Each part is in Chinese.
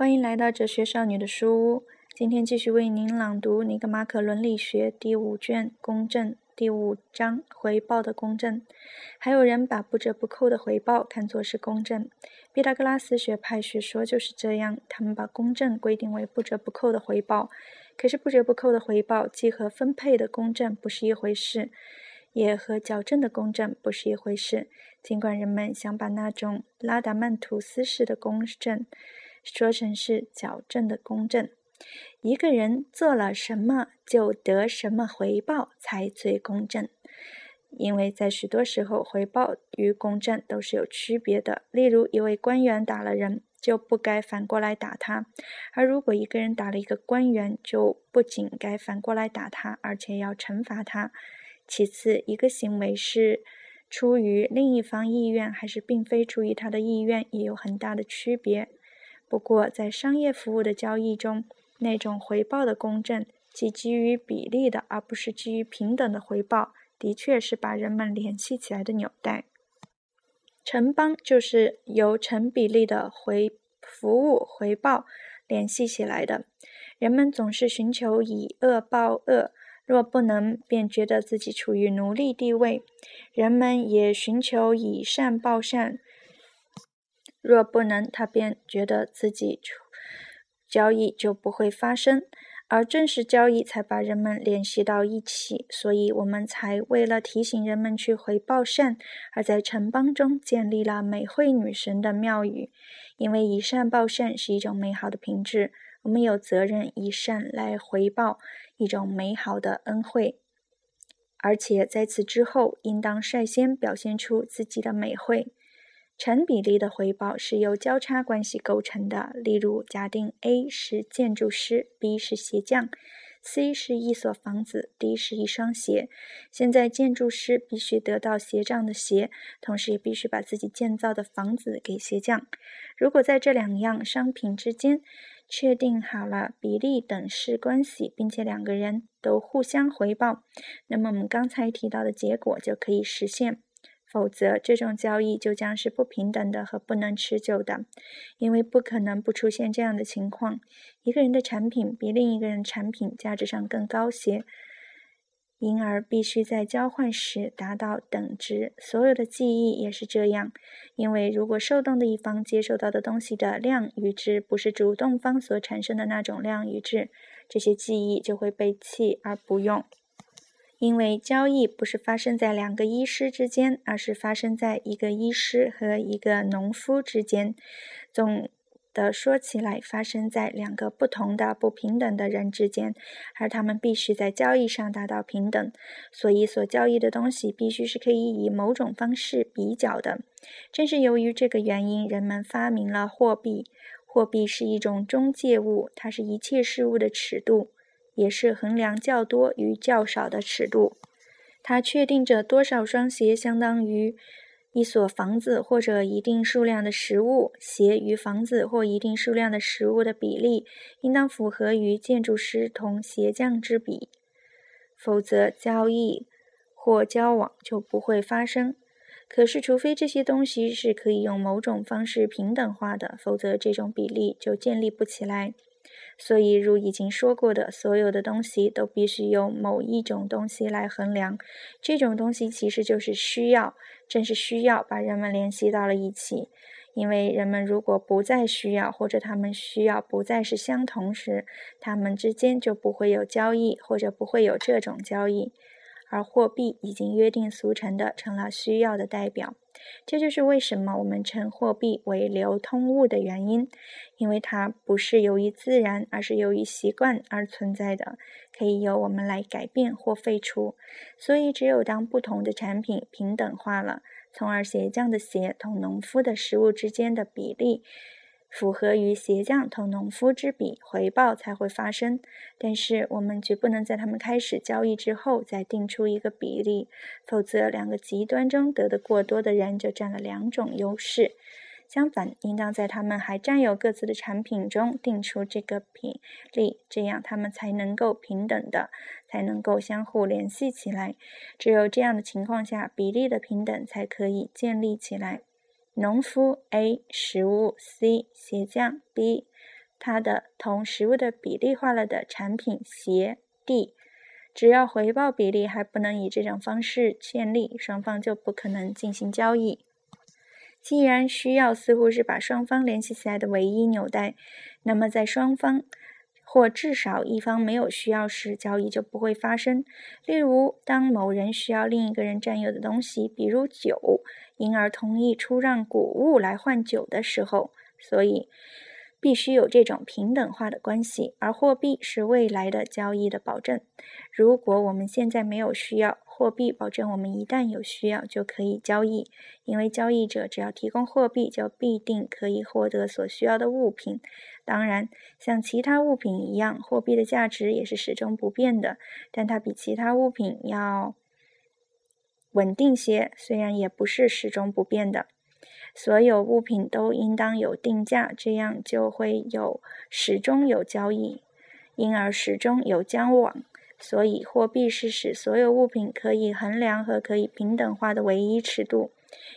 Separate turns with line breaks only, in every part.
欢迎来到哲学少女的书屋。今天继续为您朗读《尼格马可伦理学》第五卷“公正”第五章“回报的公正”。还有人把不折不扣的回报看作是公正。毕达哥拉斯学派学说就是这样，他们把公正规定为不折不扣的回报。可是不折不扣的回报既和分配的公正不是一回事，也和矫正的公正不是一回事。尽管人们想把那种拉达曼图斯式的公正，说成是矫正的公正，一个人做了什么就得什么回报才最公正。因为在许多时候，回报与公正都是有区别的。例如，一位官员打了人，就不该反过来打他；而如果一个人打了一个官员，就不仅该反过来打他，而且要惩罚他。其次，一个行为是出于另一方意愿，还是并非出于他的意愿，也有很大的区别。不过，在商业服务的交易中，那种回报的公正，即基于比例的，而不是基于平等的回报，的确是把人们联系起来的纽带。城邦就是由成比例的回服务回报联系起来的。人们总是寻求以恶报恶，若不能，便觉得自己处于奴隶地位；人们也寻求以善报善。若不能，他便觉得自己交易就不会发生，而正是交易才把人们联系到一起。所以，我们才为了提醒人们去回报善，而在城邦中建立了美惠女神的庙宇。因为以善报善是一种美好的品质，我们有责任以善来回报一种美好的恩惠，而且在此之后，应当率先表现出自己的美惠。成比例的回报是由交叉关系构成的。例如，假定 A 是建筑师，B 是鞋匠，C 是一所房子，D 是一双鞋。现在，建筑师必须得到鞋匠的鞋，同时也必须把自己建造的房子给鞋匠。如果在这两样商品之间确定好了比例等式关系，并且两个人都互相回报，那么我们刚才提到的结果就可以实现。否则，这种交易就将是不平等的和不能持久的，因为不可能不出现这样的情况：一个人的产品比另一个人产品价值上更高些，因而必须在交换时达到等值。所有的记忆也是这样，因为如果受动的一方接受到的东西的量与质不是主动方所产生的那种量与质，这些记忆就会被弃而不用。因为交易不是发生在两个医师之间，而是发生在一个医师和一个农夫之间。总的说起来，发生在两个不同的、不平等的人之间，而他们必须在交易上达到平等。所以，所交易的东西必须是可以以某种方式比较的。正是由于这个原因，人们发明了货币。货币是一种中介物，它是一切事物的尺度。也是衡量较多与较少的尺度，它确定着多少双鞋相当于一所房子或者一定数量的食物。鞋与房子或一定数量的食物的比例应当符合于建筑师同鞋匠之比，否则交易或交往就不会发生。可是，除非这些东西是可以用某种方式平等化的，否则这种比例就建立不起来。所以，如已经说过的，所有的东西都必须用某一种东西来衡量。这种东西其实就是需要，正是需要把人们联系到了一起。因为人们如果不再需要，或者他们需要不再是相同时，他们之间就不会有交易，或者不会有这种交易。而货币已经约定俗成的成了需要的代表。这就是为什么我们称货币为流通物的原因，因为它不是由于自然，而是由于习惯而存在的，可以由我们来改变或废除。所以，只有当不同的产品平等化了，从而鞋匠的鞋同农夫的食物之间的比例。符合于鞋匠同农夫之比，回报才会发生。但是我们绝不能在他们开始交易之后再定出一个比例，否则两个极端中得的过多的人就占了两种优势。相反，应当在他们还占有各自的产品中定出这个比例，这样他们才能够平等的，才能够相互联系起来。只有这样的情况下，比例的平等才可以建立起来。农夫 A 食物 C 鞋匠 B 他的同食物的比例化了的产品鞋 D，只要回报比例还不能以这种方式建立，双方就不可能进行交易。既然需要似乎是把双方联系起来的唯一纽带，那么在双方或至少一方没有需要时，交易就不会发生。例如，当某人需要另一个人占有的东西，比如酒，因而同意出让谷物来换酒的时候，所以。必须有这种平等化的关系，而货币是未来的交易的保证。如果我们现在没有需要，货币保证我们一旦有需要就可以交易，因为交易者只要提供货币，就必定可以获得所需要的物品。当然，像其他物品一样，货币的价值也是始终不变的，但它比其他物品要稳定些，虽然也不是始终不变的。所有物品都应当有定价，这样就会有始终有交易，因而始终有交往。所以，货币是使所有物品可以衡量和可以平等化的唯一尺度。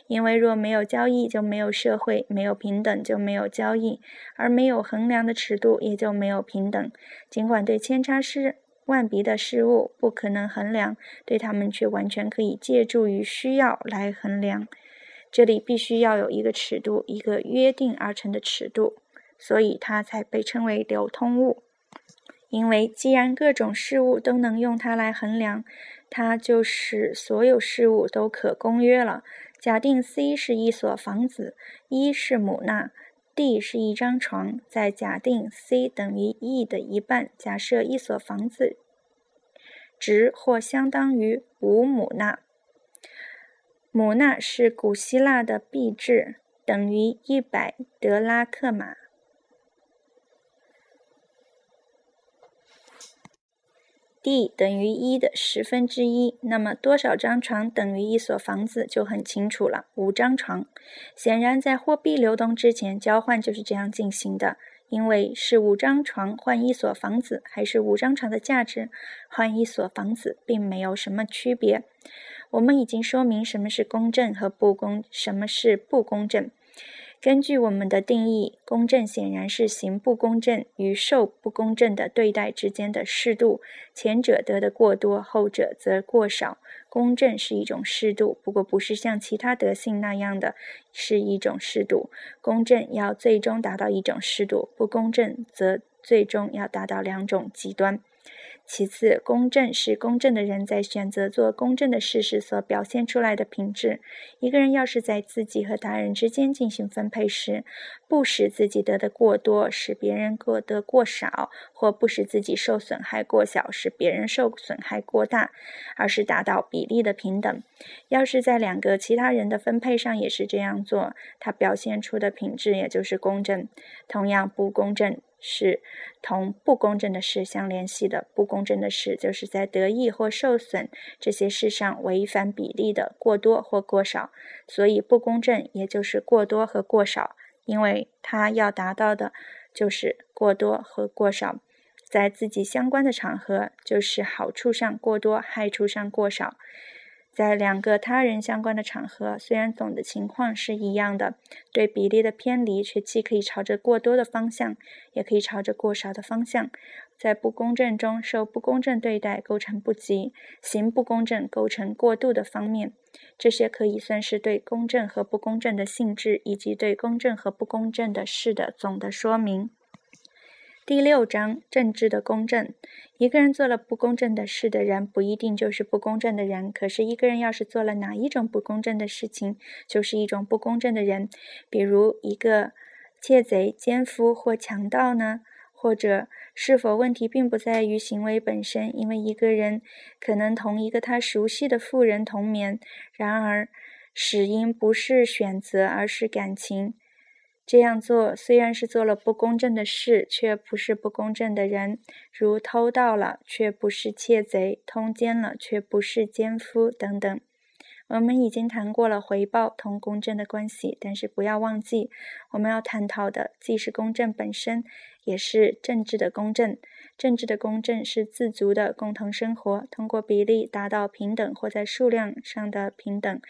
因为若没有交易，就没有社会；没有平等，就没有交易；而没有衡量的尺度，也就没有平等。尽管对千差是万别的事物不可能衡量，对他们却完全可以借助于需要来衡量。这里必须要有一个尺度，一个约定而成的尺度，所以它才被称为流通物。因为既然各种事物都能用它来衡量，它就使所有事物都可公约了。假定 C 是一所房子，一是母纳，D 是一张床，在假定 C 等于 E 的一半，假设一所房子值或相当于五母纳。母纳是古希腊的币制，等于一百德拉克马。D 等于一的十分之一，那么多少张床等于一所房子就很清楚了。五张床。显然，在货币流动之前，交换就是这样进行的，因为是五张床换一所房子，还是五张床的价值换一所房子，并没有什么区别。我们已经说明什么是公正和不公，什么是不公正。根据我们的定义，公正显然是行不公正与受不公正的对待之间的适度，前者得的过多，后者则过少。公正是一种适度，不过不是像其他德性那样的是一种适度。公正要最终达到一种适度，不公正则最终要达到两种极端。其次，公正是公正的人在选择做公正的事时所表现出来的品质。一个人要是在自己和他人之间进行分配时，不使自己得的过多，使别人过得过少，或不使自己受损害过小，使别人受损害过大，而是达到比例的平等。要是在两个其他人的分配上也是这样做，他表现出的品质也就是公正。同样，不公正。是同不公正的事相联系的。不公正的事，就是在得益或受损这些事上违反比例的过多或过少。所以，不公正也就是过多和过少，因为它要达到的就是过多和过少。在自己相关的场合，就是好处上过多，害处上过少。在两个他人相关的场合，虽然总的情况是一样的，对比例的偏离却既可以朝着过多的方向，也可以朝着过少的方向。在不公正中受不公正对待，构成不及；行不公正，构成过度的方面。这些可以算是对公正和不公正的性质，以及对公正和不公正的事的总的说明。第六章政治的公正。一个人做了不公正的事的人，不一定就是不公正的人。可是，一个人要是做了哪一种不公正的事情，就是一种不公正的人。比如，一个窃贼、奸夫或强盗呢？或者，是否问题并不在于行为本身？因为一个人可能同一个他熟悉的妇人同眠，然而，始因不是选择，而是感情。这样做虽然是做了不公正的事，却不是不公正的人，如偷盗了，却不是窃贼；通奸了，却不是奸夫等等。我们已经谈过了回报同公正的关系，但是不要忘记，我们要探讨的既是公正本身，也是政治的公正。政治的公正是自足的共同生活，通过比例达到平等或在数量上的平等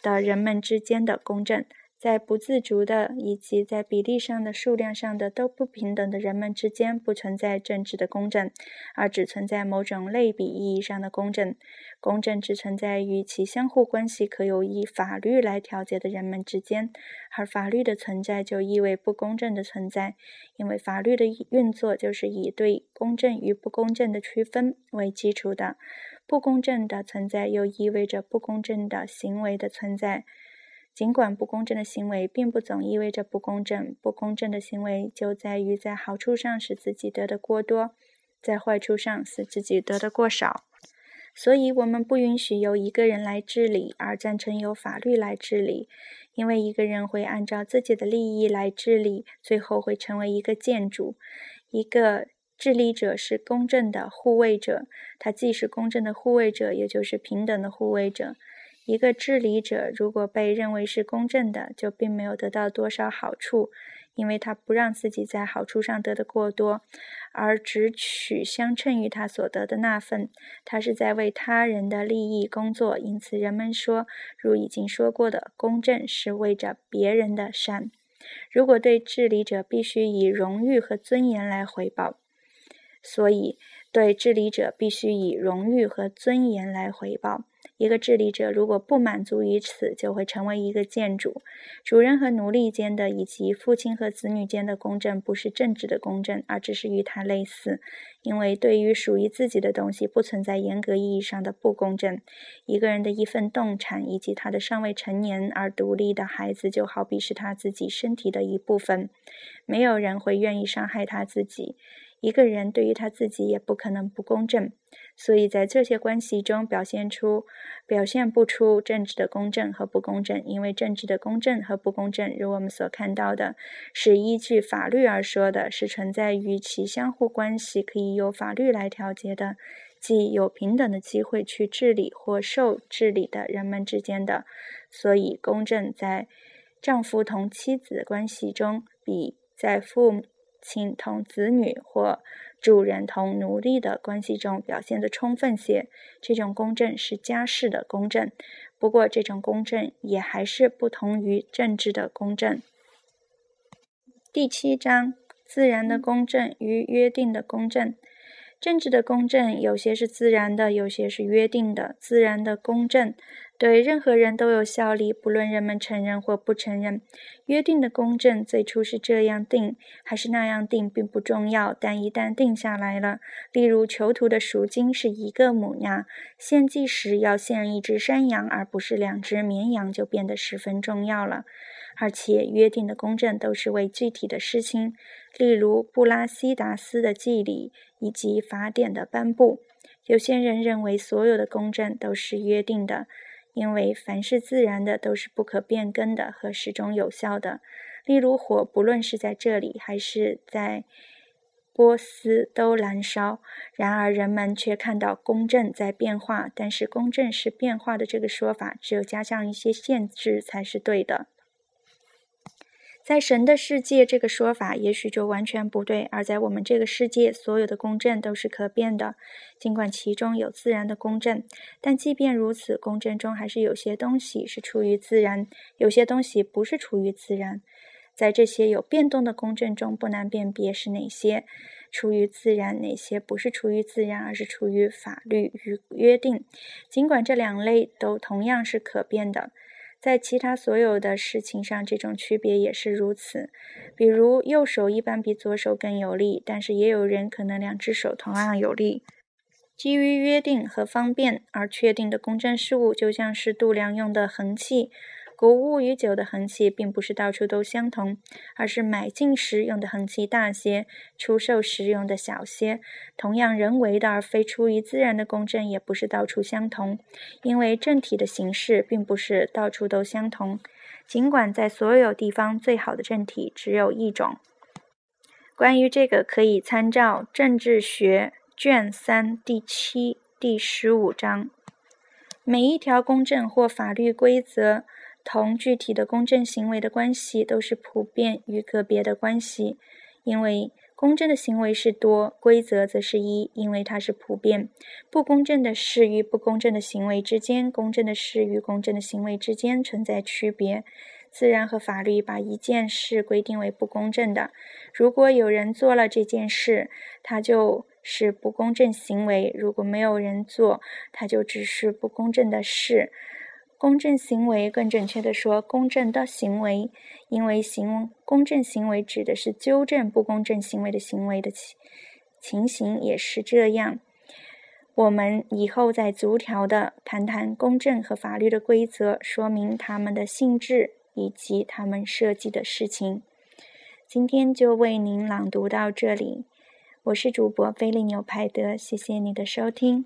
的人们之间的公正。在不自主的以及在比例上的、数量上的都不平等的人们之间不存在政治的公正，而只存在某种类比意义上的公正。公正只存在于其相互关系可有以法律来调节的人们之间，而法律的存在就意味不公正的存在，因为法律的运作就是以对公正与不公正的区分为基础的。不公正的存在又意味着不公正的行为的存在。尽管不公正的行为并不总意味着不公正，不公正的行为就在于在好处上使自己得的过多，在坏处上使自己得的过少。所以，我们不允许由一个人来治理，而赞成由法律来治理，因为一个人会按照自己的利益来治理，最后会成为一个建筑。一个治理者是公正的护卫者，他既是公正的护卫者，也就是平等的护卫者。一个治理者如果被认为是公正的，就并没有得到多少好处，因为他不让自己在好处上得的过多，而只取相称于他所得的那份。他是在为他人的利益工作，因此人们说，如已经说过的，公正是为着别人的善。如果对治理者必须以荣誉和尊严来回报，所以对治理者必须以荣誉和尊严来回报。一个治理者如果不满足于此，就会成为一个建主。主人和奴隶间的，以及父亲和子女间的公正，不是政治的公正，而只是与它类似。因为对于属于自己的东西，不存在严格意义上的不公正。一个人的一份动产，以及他的尚未成年而独立的孩子，就好比是他自己身体的一部分。没有人会愿意伤害他自己。一个人对于他自己也不可能不公正，所以在这些关系中表现出、表现不出政治的公正和不公正，因为政治的公正和不公正，如我们所看到的，是依据法律而说的，是存在于其相互关系可以由法律来调节的，即有平等的机会去治理或受治理的人们之间的。所以，公正在丈夫同妻子关系中，比在父。亲同子女或主人同奴隶的关系中表现得充分些，这种公正是家事的公正。不过，这种公正也还是不同于政治的公正。第七章：自然的公正与约定的公正。政治的公正有些是自然的，有些是约定的。自然的公正。对任何人都有效力，不论人们承认或不承认。约定的公正最初是这样定，还是那样定，并不重要。但一旦定下来了，例如囚徒的赎金是一个母鸭，献祭时要献一只山羊，而不是两只绵羊，就变得十分重要了。而且，约定的公正都是为具体的事情，例如布拉西达斯的祭礼以及法典的颁布。有些人认为，所有的公正都是约定的。因为凡是自然的都是不可变更的和始终有效的，例如火，不论是在这里还是在波斯都燃烧。然而人们却看到公正在变化，但是公正是变化的这个说法，只有加上一些限制才是对的。在神的世界，这个说法也许就完全不对；而在我们这个世界，所有的公正都是可变的，尽管其中有自然的公正。但即便如此，公正中还是有些东西是出于自然，有些东西不是出于自然。在这些有变动的公正中，不难辨别是哪些出于自然，哪些不是出于自然，而是出于法律与约定。尽管这两类都同样是可变的。在其他所有的事情上，这种区别也是如此。比如，右手一般比左手更有力，但是也有人可能两只手同样有力。基于约定和方便而确定的公正事物，就像是度量用的衡器。谷物与酒的痕迹并不是到处都相同，而是买进时用的痕迹大些，出售时用的小些。同样，人为的而非出于自然的公正也不是到处相同，因为正体的形式并不是到处都相同。尽管在所有地方最好的正体只有一种。关于这个，可以参照《政治学》卷三第七、第十五章。每一条公正或法律规则。同具体的公正行为的关系都是普遍与个别的关系，因为公正的行为是多，规则则是一，因为它是普遍。不公正的事与不公正的行为之间，公正的事与公正的行为之间存在区别。自然和法律把一件事规定为不公正的。如果有人做了这件事，他就是不公正行为；如果没有人做，他就只是不公正的事。公正行为，更准确的说，公正的行为，因为行公正行为指的是纠正不公正行为的行为的情情形，也是这样。我们以后再逐条的谈谈公正和法律的规则，说明他们的性质以及他们涉及的事情。今天就为您朗读到这里，我是主播菲利牛派德，谢谢你的收听。